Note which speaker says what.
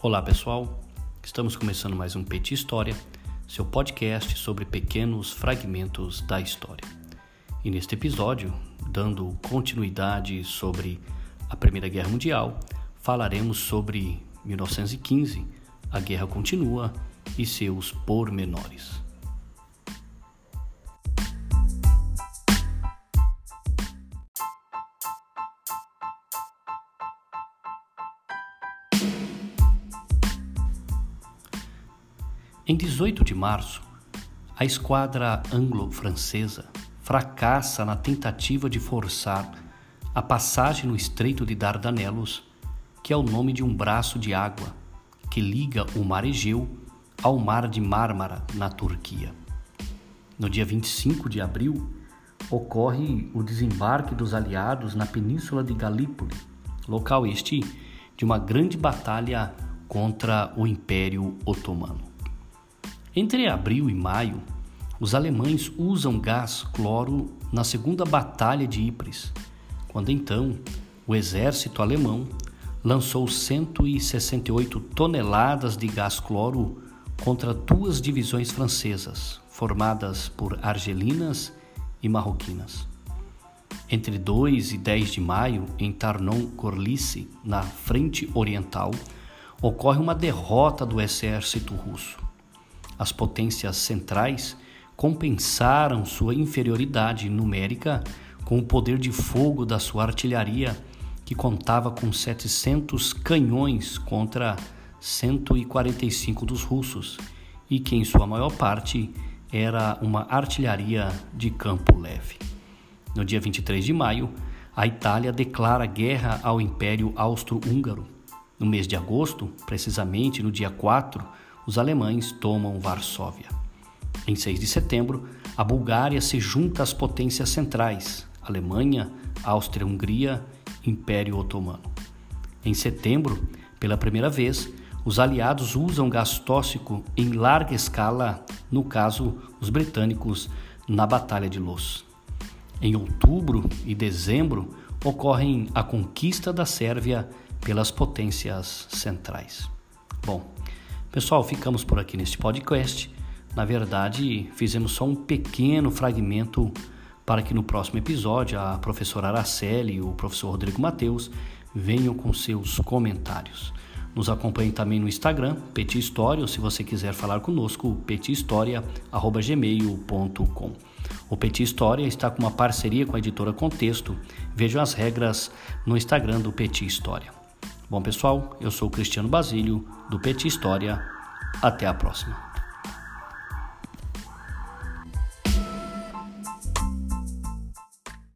Speaker 1: Olá pessoal, estamos começando mais um Petit História, seu podcast sobre pequenos fragmentos da história. E neste episódio, dando continuidade sobre a Primeira Guerra Mundial, falaremos sobre 1915, a guerra continua e seus pormenores. Em 18 de março, a esquadra anglo-francesa fracassa na tentativa de forçar a passagem no Estreito de Dardanelos, que é o nome de um braço de água que liga o Mar Egeu ao Mar de Mármara, na Turquia. No dia 25 de abril, ocorre o desembarque dos aliados na península de Galípoli, local este de uma grande batalha contra o Império Otomano. Entre abril e maio, os alemães usam gás cloro na Segunda Batalha de Ypres, quando então o exército alemão lançou 168 toneladas de gás cloro contra duas divisões francesas, formadas por argelinas e marroquinas. Entre 2 e 10 de maio, em Tarnon-Corlice, na frente oriental, ocorre uma derrota do exército russo as potências centrais compensaram sua inferioridade numérica com o poder de fogo da sua artilharia, que contava com 700 canhões contra 145 dos russos, e que em sua maior parte era uma artilharia de campo leve. No dia 23 de maio, a Itália declara guerra ao Império Austro-Húngaro. No mês de agosto, precisamente no dia 4, os alemães tomam Varsóvia. Em 6 de setembro, a Bulgária se junta às potências centrais, Alemanha, Áustria-Hungria, Império Otomano. Em setembro, pela primeira vez, os aliados usam gás tóxico em larga escala, no caso, os britânicos, na Batalha de Los. Em outubro e dezembro, ocorrem a conquista da Sérvia pelas potências centrais. Bom, Pessoal, ficamos por aqui neste podcast. Na verdade, fizemos só um pequeno fragmento para que no próximo episódio a professora Araceli e o professor Rodrigo Mateus venham com seus comentários. Nos acompanhe também no Instagram, Petit História, ou se você quiser falar conosco, petihistoria.gmail.com. O Petit História está com uma parceria com a editora Contexto. Vejam as regras no Instagram do Petit História. Bom, pessoal, eu sou Cristiano Basílio, do Petit História. Até a próxima.